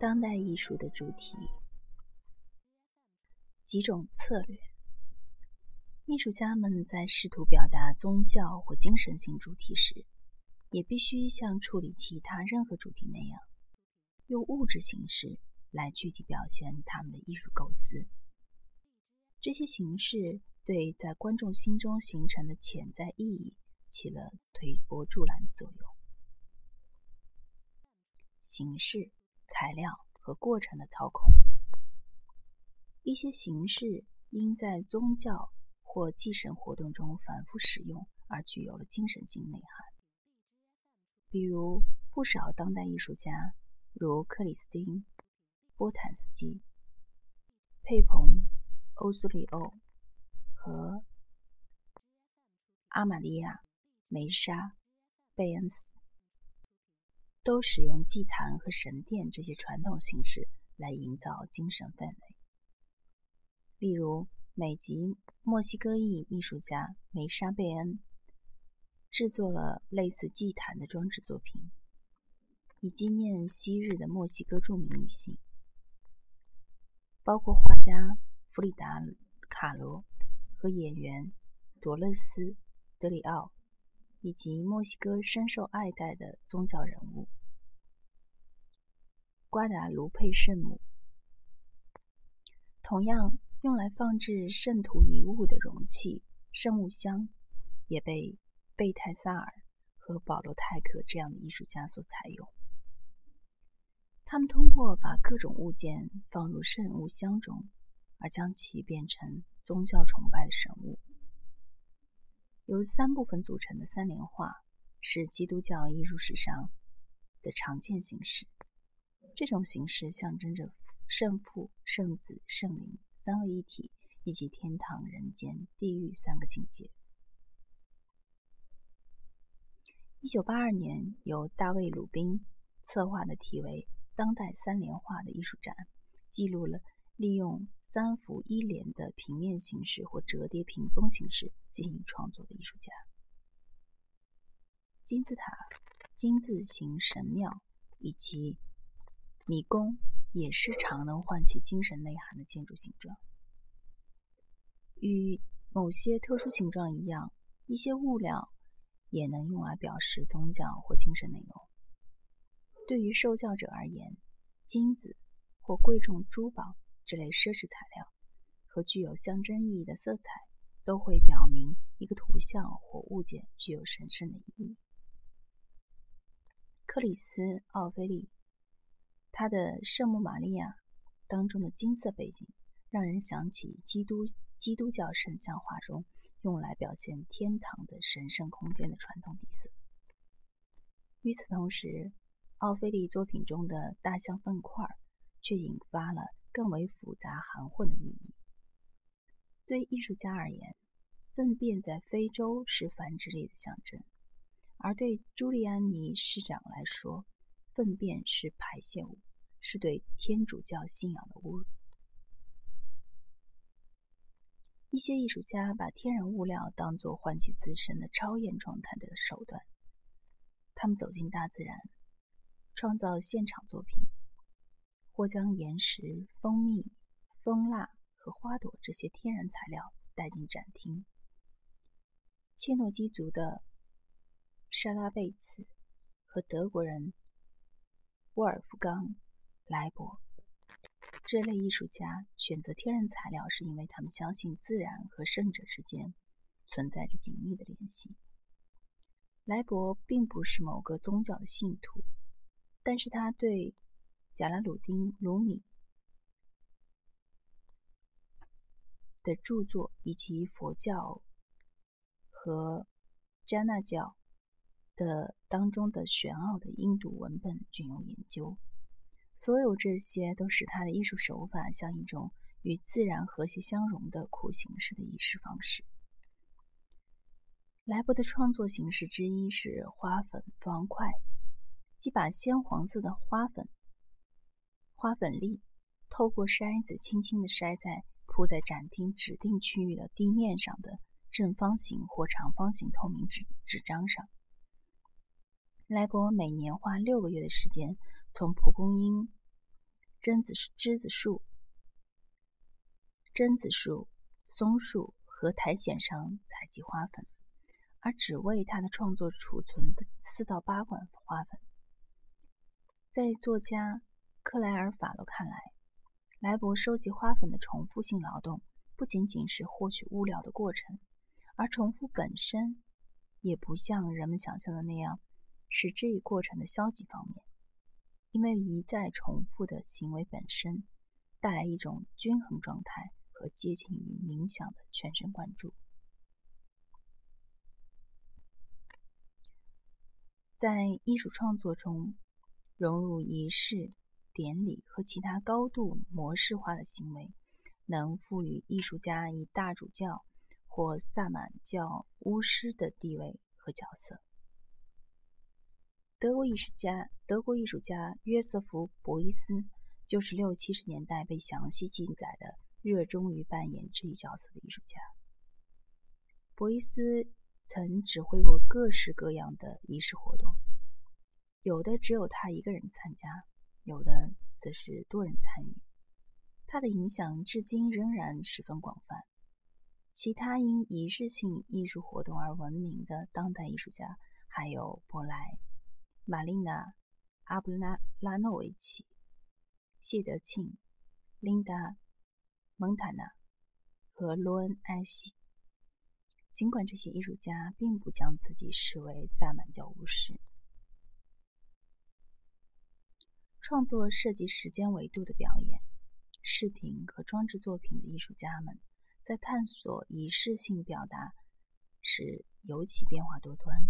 当代艺术的主题，几种策略。艺术家们在试图表达宗教或精神性主题时，也必须像处理其他任何主题那样，用物质形式来具体表现他们的艺术构思。这些形式对在观众心中形成的潜在意义起了推波助澜的作用。形式、材料和过程的操控，一些形式因在宗教。或祭神活动中反复使用，而具有了精神性内涵。比如，不少当代艺术家，如克里斯汀·波坦斯基、佩蓬·欧苏里欧和阿玛利亚·梅莎·贝恩斯，都使用祭坛和神殿这些传统形式来营造精神氛围。例如，美籍墨西哥裔艺术家梅莎·贝恩制作了类似祭坛的装置作品，以纪念昔日的墨西哥著名女性，包括画家弗里达·卡罗和演员多勒斯·德里奥，以及墨西哥深受爱戴的宗教人物瓜达卢佩圣母。同样。用来放置圣徒遗物的容器圣物箱，也被贝泰萨尔和保罗泰克这样的艺术家所采用。他们通过把各种物件放入圣物箱中，而将其变成宗教崇拜的神物。由三部分组成的三联画是基督教艺术史上的常见形式。这种形式象征着圣父、圣子、圣灵。三位一体，以及天堂、人间、地狱三个境界。一九八二年，由大卫·鲁宾策划的题为“当代三联画”的艺术展，记录了利用三幅一联的平面形式或折叠屏风形式进行创作的艺术家。金字塔、金字形神庙以及迷宫。也是常能唤起精神内涵的建筑形状。与某些特殊形状一样，一些物料也能用来表示宗教或精神内容。对于受教者而言，金子或贵重珠宝这类奢侈材料和具有象征意义的色彩，都会表明一个图像或物件具有神圣的意义。克里斯·奥菲利。他的《圣母玛利亚》当中的金色背景，让人想起基督基督教神像画中用来表现天堂的神圣空间的传统底色。与此同时，奥菲利作品中的大象粪块却引发了更为复杂含混的寓意。对艺术家而言，粪便在非洲是繁殖力的象征，而对朱利安尼市长来说，粪便是排泄物。是对天主教信仰的侮辱。一些艺术家把天然物料当作唤起自身的超验状态的手段，他们走进大自然，创造现场作品，或将岩石、蜂蜜、蜂蜡和花朵这些天然材料带进展厅。切诺基族的沙拉贝茨和德国人沃尔夫冈。莱博这类艺术家选择天然材料，是因为他们相信自然和圣者之间存在着紧密的联系。莱博并不是某个宗教的信徒，但是他对贾拉鲁丁·鲁米的著作以及佛教和加纳教的当中的玄奥的印度文本均有研究。所有这些都使他的艺术手法像一种与自然和谐相融的苦形式的仪式方式。莱博的创作形式之一是花粉方块，即把鲜黄色的花粉花粉粒透过筛子轻轻地筛在铺在展厅指定区域的地面上的正方形或长方形透明纸纸张上。莱博每年花六个月的时间。从蒲公英榛子栀子树、榛子树、松树和苔藓上采集花粉，而只为他的创作储存的四到八管花粉。在作家克莱尔·法罗看来，莱博收集花粉的重复性劳动不仅仅是获取物料的过程，而重复本身也不像人们想象的那样是这一过程的消极方面，因为一再重复的行为本身带来一种均衡状态和接近于冥想的全神贯注。在艺术创作中。融入仪式、典礼和其他高度模式化的行为，能赋予艺术家以大主教或萨满教巫师的地位和角色。德国艺术家德国艺术家约瑟夫·博伊斯就是六七十年代被详细记载的热衷于扮演这一角色的艺术家。博伊斯曾指挥过各式各样的仪式活动。有的只有他一个人参加，有的则是多人参与。他的影响至今仍然十分广泛。其他因仪式性艺术活动而闻名的当代艺术家还有波莱、玛丽娜·阿布拉拉诺维奇、谢德庆、琳达·蒙塔纳和罗恩·埃西。尽管这些艺术家并不将自己视为萨满教巫师。创作涉及时间维度的表演、视频和装置作品的艺术家们，在探索仪式性表达时尤其变化多端。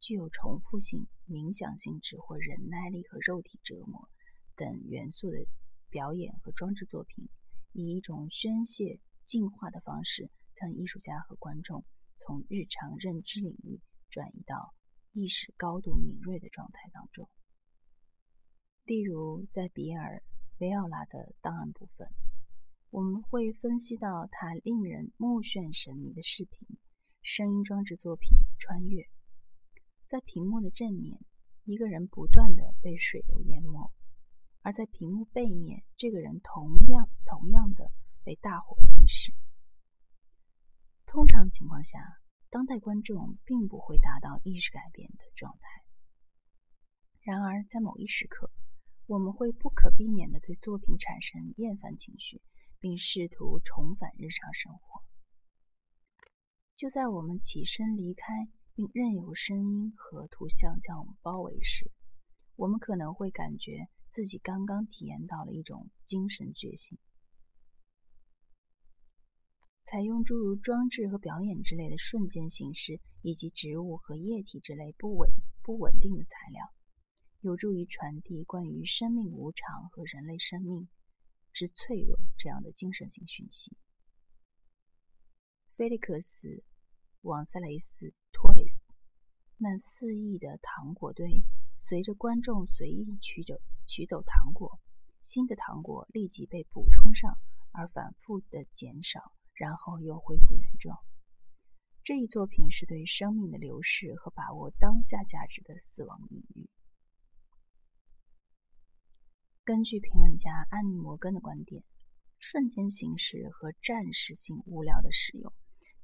具有重复性、冥想性质或忍耐力和肉体折磨等元素的表演和装置作品，以一种宣泄、净化的方式，将艺术家和观众从日常认知领域转移到意识高度敏锐的状态当中。例如，在比尔·维奥拉的档案部分，我们会分析到他令人目眩神迷的视频、声音装置作品《穿越》。在屏幕的正面，一个人不断的被水流淹没；而在屏幕背面，这个人同样同样的被大火吞噬。通常情况下，当代观众并不会达到意识改变的状态。然而，在某一时刻，我们会不可避免的对作品产生厌烦情绪，并试图重返日常生活。就在我们起身离开，并任由声音和图像将我们包围时，我们可能会感觉自己刚刚体验到了一种精神觉醒。采用诸如装置和表演之类的瞬间形式，以及植物和液体之类不稳不稳定的材料。有助于传递关于生命无常和人类生命之脆弱这样的精神性讯息。菲利克斯·王塞雷斯·那肆意的糖果堆，随着观众随意取走取走糖果，新的糖果立即被补充上，而反复的减少，然后又恢复原状。这一作品是对生命的流逝和把握当下价值的死亡隐喻。根据评论家安妮·摩根的观点，瞬间形式和暂时性物料的使用，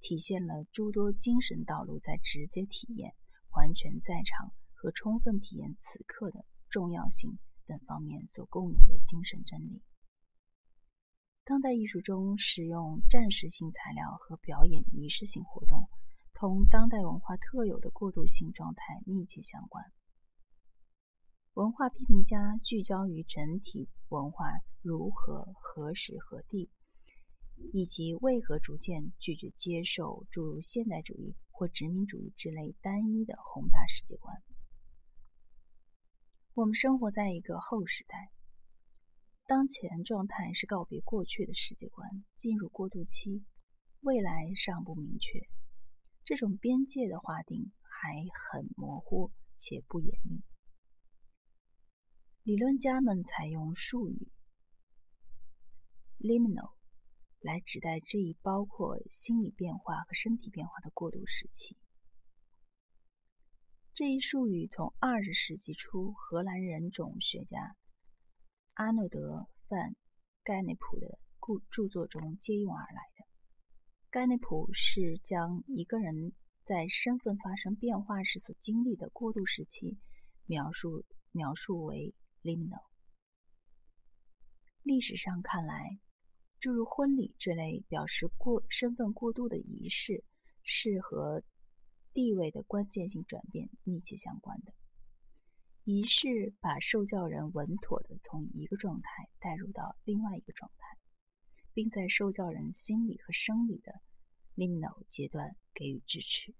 体现了诸多精神道路在直接体验、完全在场和充分体验此刻的重要性等方面所共有的精神真理。当代艺术中使用暂时性材料和表演仪式性活动，同当代文化特有的过渡性状态密切相关。文化批评家聚焦于整体文化如何、何时、何地，以及为何逐渐拒绝接受诸如现代主义或殖民主义之类单一的宏大世界观。我们生活在一个后时代，当前状态是告别过去的世界观，进入过渡期，未来尚不明确。这种边界的划定还很模糊且不严密。理论家们采用术语 “liminal” 来指代这一包括心理变化和身体变化的过渡时期。这一术语从二十世纪初荷兰人种学家阿诺德·范·盖内普的故著作中借用而来的。盖内普是将一个人在身份发生变化时所经历的过渡时期描述描述为 liminal。历史上看来，诸如婚礼这类表示过身份过渡的仪式，是和地位的关键性转变密切相关的。仪式把受教人稳妥地从一个状态带入到另外一个状态，并在受教人心理和生理的 liminal 阶段给予支持。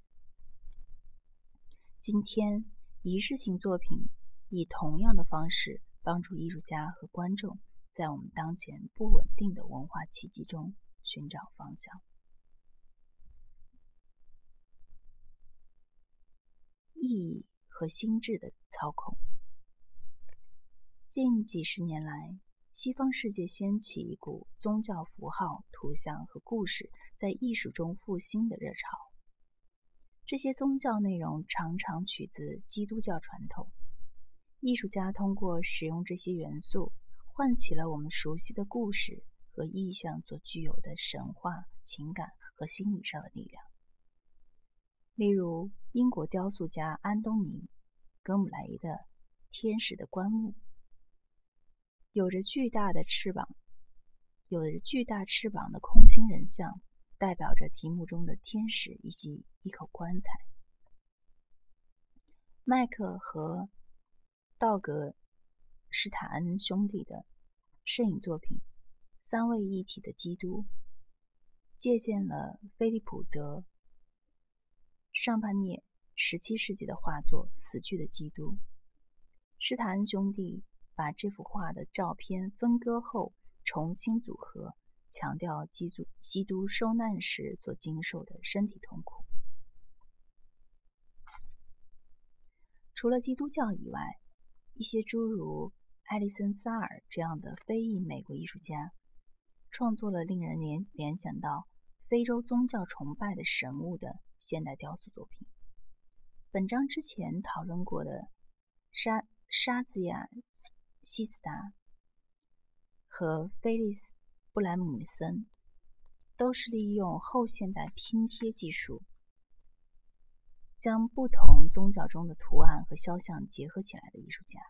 今天，仪式性作品以同样的方式帮助艺术家和观众在我们当前不稳定的文化契机中寻找方向。意义。和心智的操控。近几十年来，西方世界掀起一股宗教符号、图像和故事在艺术中复兴的热潮。这些宗教内容常常取自基督教传统。艺术家通过使用这些元素，唤起了我们熟悉的故事和意象所具有的神话、情感和心理上的力量。例如，英国雕塑家安东尼·格姆雷的《天使的棺木》，有着巨大的翅膀、有着巨大翅膀的空心人像，代表着题目中的天使以及一口棺材。麦克和道格·施塔恩兄弟的摄影作品《三位一体的基督》，借鉴了菲利普·德。上半涅十七世纪的画作《死去的基督》，施塔恩兄弟把这幅画的照片分割后重新组合，强调基督基督受难时所经受的身体痛苦。除了基督教以外，一些诸如艾利森·萨尔这样的非裔美国艺术家，创作了令人联联想到非洲宗教崇拜的神物的。现代雕塑作品。本章之前讨论过的沙沙兹亚西斯达和菲利斯布兰姆森，都是利用后现代拼贴技术，将不同宗教中的图案和肖像结合起来的艺术家。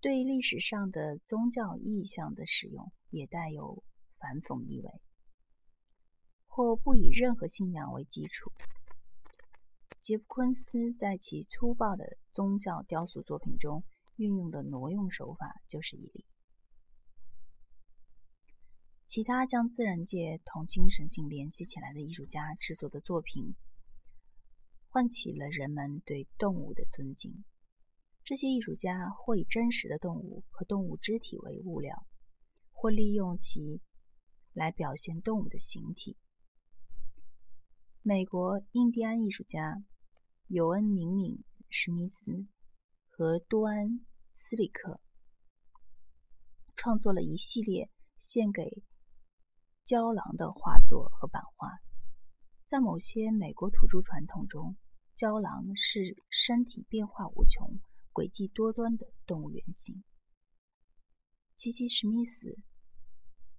对历史上的宗教意象的使用，也带有反讽意味。或不以任何信仰为基础。杰夫·昆斯在其粗暴的宗教雕塑作品中运用的挪用手法就是一例。其他将自然界同精神性联系起来的艺术家制作的作品，唤起了人们对动物的尊敬。这些艺术家或以真实的动物和动物肢体为物料，或利用其来表现动物的形体。美国印第安艺术家尤恩·明敏·史密斯和多安·斯里克创作了一系列献给郊狼的画作和版画。在某些美国土著传统中，郊狼是身体变化无穷、诡计多端的动物原型。奇奇·史密斯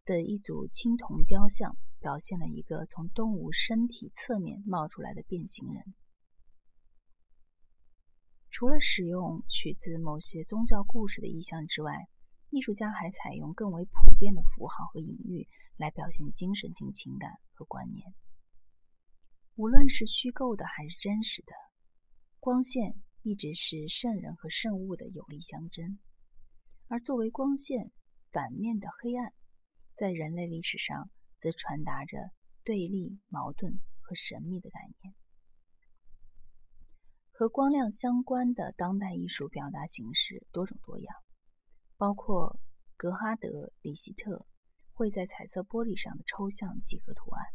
的一组青铜雕像。表现了一个从动物身体侧面冒出来的变形人。除了使用取自某些宗教故事的意象之外，艺术家还采用更为普遍的符号和隐喻来表现精神性情感和观念。无论是虚构的还是真实的，光线一直是圣人和圣物的有力象征。而作为光线反面的黑暗，在人类历史上。则传达着对立、矛盾和神秘的概念。和光亮相关的当代艺术表达形式多种多样，包括格哈德·里希特绘在彩色玻璃上的抽象几何图案。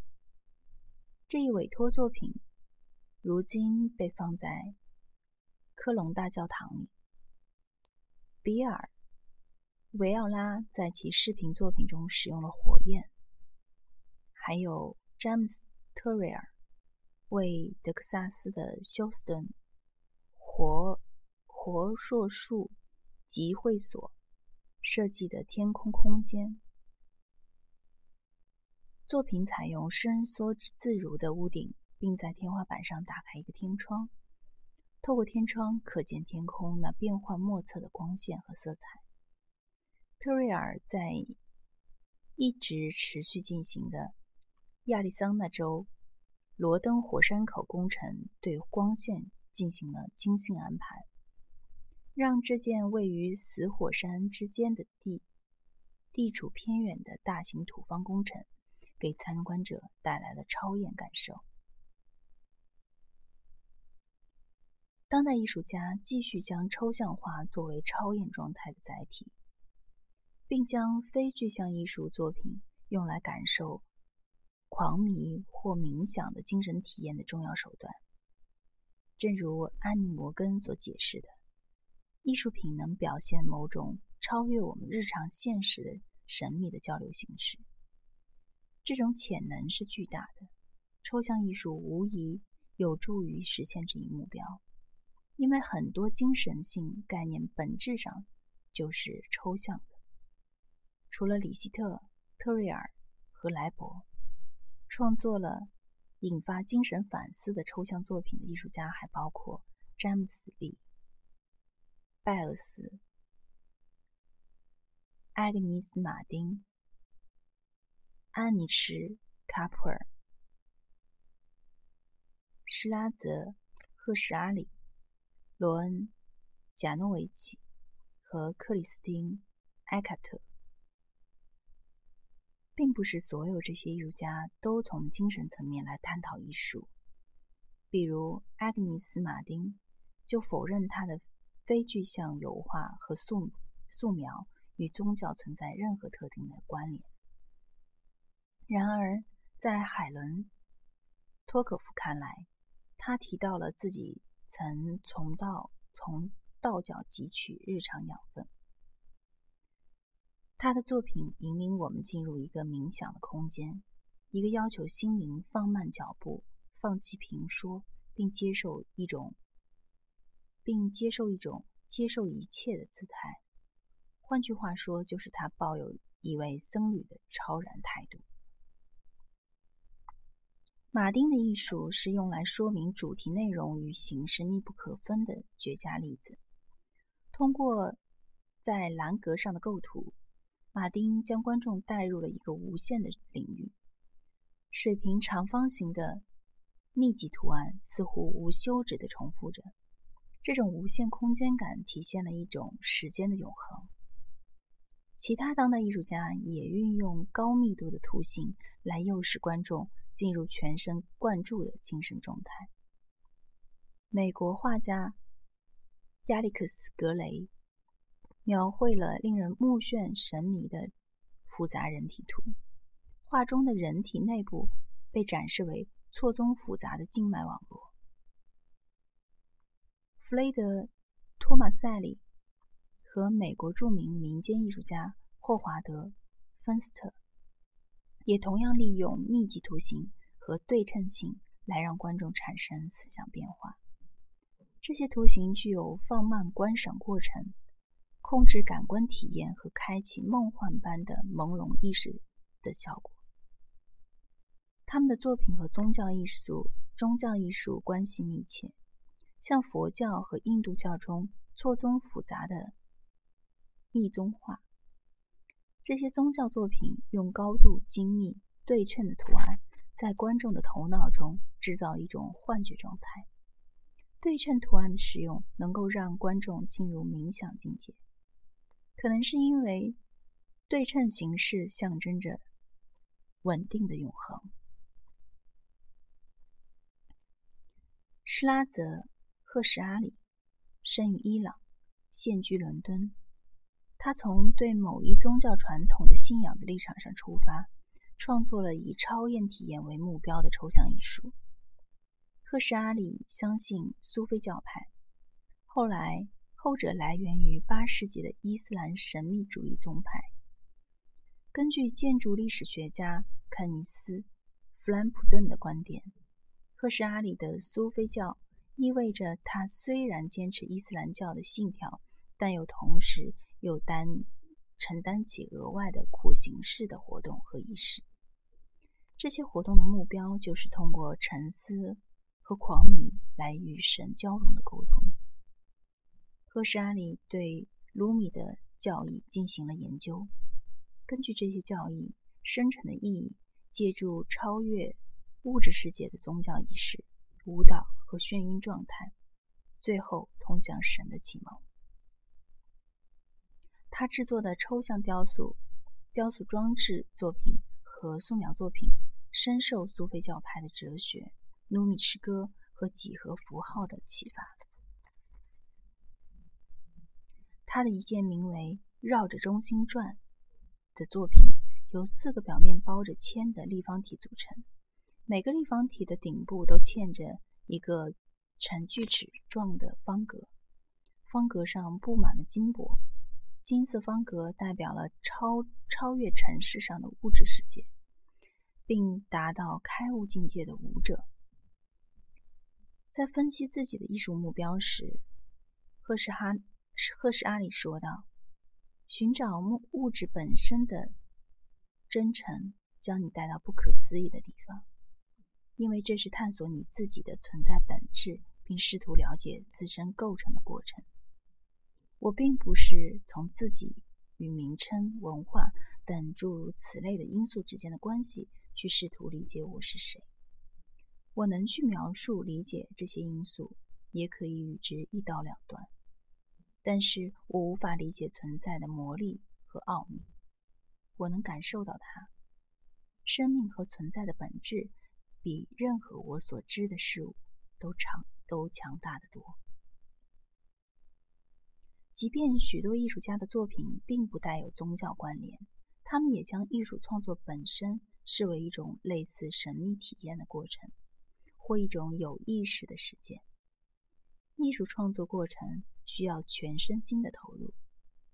这一委托作品如今被放在科隆大教堂里。比尔·维奥拉在其视频作品中使用了火焰。还有詹姆斯·特瑞尔为德克萨斯的休斯顿活活硕树集会所设计的天空空间。作品采用伸缩自如的屋顶，并在天花板上打开一个天窗，透过天窗可见天空那变幻莫测的光线和色彩。特瑞尔在一直持续进行的亚利桑那州罗登火山口工程对光线进行了精心安排，让这件位于死火山之间的地地处偏远的大型土方工程。给参观者带来了超验感受。当代艺术家继续将抽象画作为超验状态的载体，并将非具象艺术作品用来感受狂迷或冥想的精神体验的重要手段。正如安妮·摩根所解释的，艺术品能表现某种超越我们日常现实的神秘的交流形式。这种潜能是巨大的，抽象艺术无疑有助于实现这一目标，因为很多精神性概念本质上就是抽象的。除了里希特、特瑞尔和莱博，创作了引发精神反思的抽象作品的艺术家还包括詹姆斯·利、拜尔斯、艾格尼斯·马丁。安妮什·卡普尔、施拉泽、赫什阿里、罗恩·贾诺维奇和克里斯汀·埃卡特，并不是所有这些艺术家都从精神层面来探讨艺术。比如，阿格尼斯·马丁就否认他的非具象油画和素素描与宗教存在任何特定的关联。然而，在海伦·托可夫看来，他提到了自己曾从道从道教汲取日常养分。他的作品引领我们进入一个冥想的空间，一个要求心灵放慢脚步、放弃评说，并接受一种并接受一种接受一切的姿态。换句话说，就是他抱有一位僧侣的超然态度。马丁的艺术是用来说明主题内容与形式密不可分的绝佳例子。通过在栏格上的构图，马丁将观众带入了一个无限的领域。水平长方形的密集图案似乎无休止地重复着，这种无限空间感体现了一种时间的永恒。其他当代艺术家也运用高密度的图形来诱使观众。进入全神贯注的精神状态。美国画家亚历克斯·格雷描绘了令人目眩神迷的复杂人体图。画中的人体内部被展示为错综复杂的静脉网络。弗雷德·托马塞里和美国著名民间艺术家霍华德·芬斯特。也同样利用密集图形和对称性来让观众产生思想变化。这些图形具有放慢观赏过程、控制感官体验和开启梦幻般的朦胧意识的效果。他们的作品和宗教艺术、宗教艺术关系密切，像佛教和印度教中错综复杂的密宗画。这些宗教作品用高度精密、对称的图案，在观众的头脑中制造一种幻觉状态。对称图案的使用能够让观众进入冥想境界，可能是因为对称形式象征着稳定的永恒。施拉泽·赫什阿里生于伊朗，现居伦敦。他从对某一宗教传统的信仰的立场上出发，创作了以超验体验为目标的抽象艺术。赫什阿里相信苏菲教派，后来后者来源于八世纪的伊斯兰神秘主义宗派。根据建筑历史学家肯尼斯·弗兰普顿的观点，赫什阿里的苏菲教意味着他虽然坚持伊斯兰教的信条，但又同时。又担承担起额外的苦行式的活动和仪式。这些活动的目标就是通过沉思和狂迷来与神交融的沟通。赫什阿里对卢米的教义进行了研究，根据这些教义深沉的意义，借助超越物质世界的宗教仪式、舞蹈和眩晕状态，最后通向神的启蒙。他制作的抽象雕塑、雕塑装置作品和素描作品，深受苏菲教派的哲学、努米诗歌和几何符号的启发。他的一件名为《绕着中心转》的作品，由四个表面包着铅的立方体组成，每个立方体的顶部都嵌着一个呈锯齿状的方格，方格上布满了金箔。金色方格代表了超超越尘世上的物质世界，并达到开悟境界的舞者。在分析自己的艺术目标时，赫什哈赫什阿里说道：“寻找物物质本身的真诚，将你带到不可思议的地方，因为这是探索你自己的存在本质，并试图了解自身构成的过程。”我并不是从自己与名称、文化等诸如此类的因素之间的关系去试图理解我是谁。我能去描述、理解这些因素，也可以与之一刀两断，但是我无法理解存在的魔力和奥秘。我能感受到它，生命和存在的本质比任何我所知的事物都强、都强大的多。即便许多艺术家的作品并不带有宗教关联，他们也将艺术创作本身视为一种类似神秘体验的过程，或一种有意识的实践。艺术创作过程需要全身心的投入，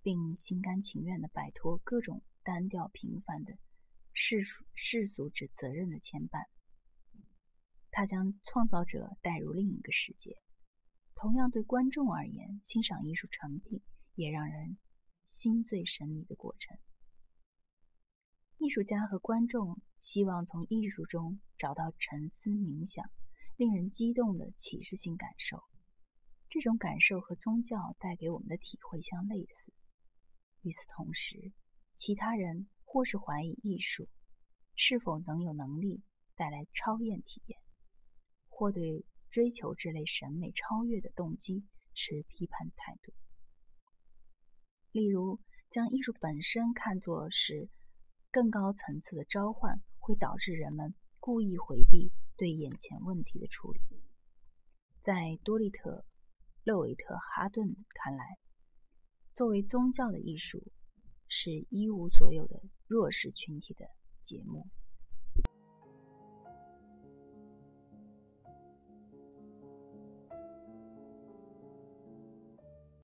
并心甘情愿地摆脱各种单调平凡的世俗世俗之责任的牵绊。他将创造者带入另一个世界。同样，对观众而言，欣赏艺术成品也让人心醉神迷的过程。艺术家和观众希望从艺术中找到沉思冥想、令人激动的启示性感受。这种感受和宗教带给我们的体会相类似。与此同时，其他人或是怀疑艺术是否能有能力带来超验体验，或对。追求这类审美超越的动机持批判态度，例如将艺术本身看作是更高层次的召唤，会导致人们故意回避对眼前问题的处理。在多利特·勒维特哈顿看来，作为宗教的艺术是一无所有的弱势群体的节目。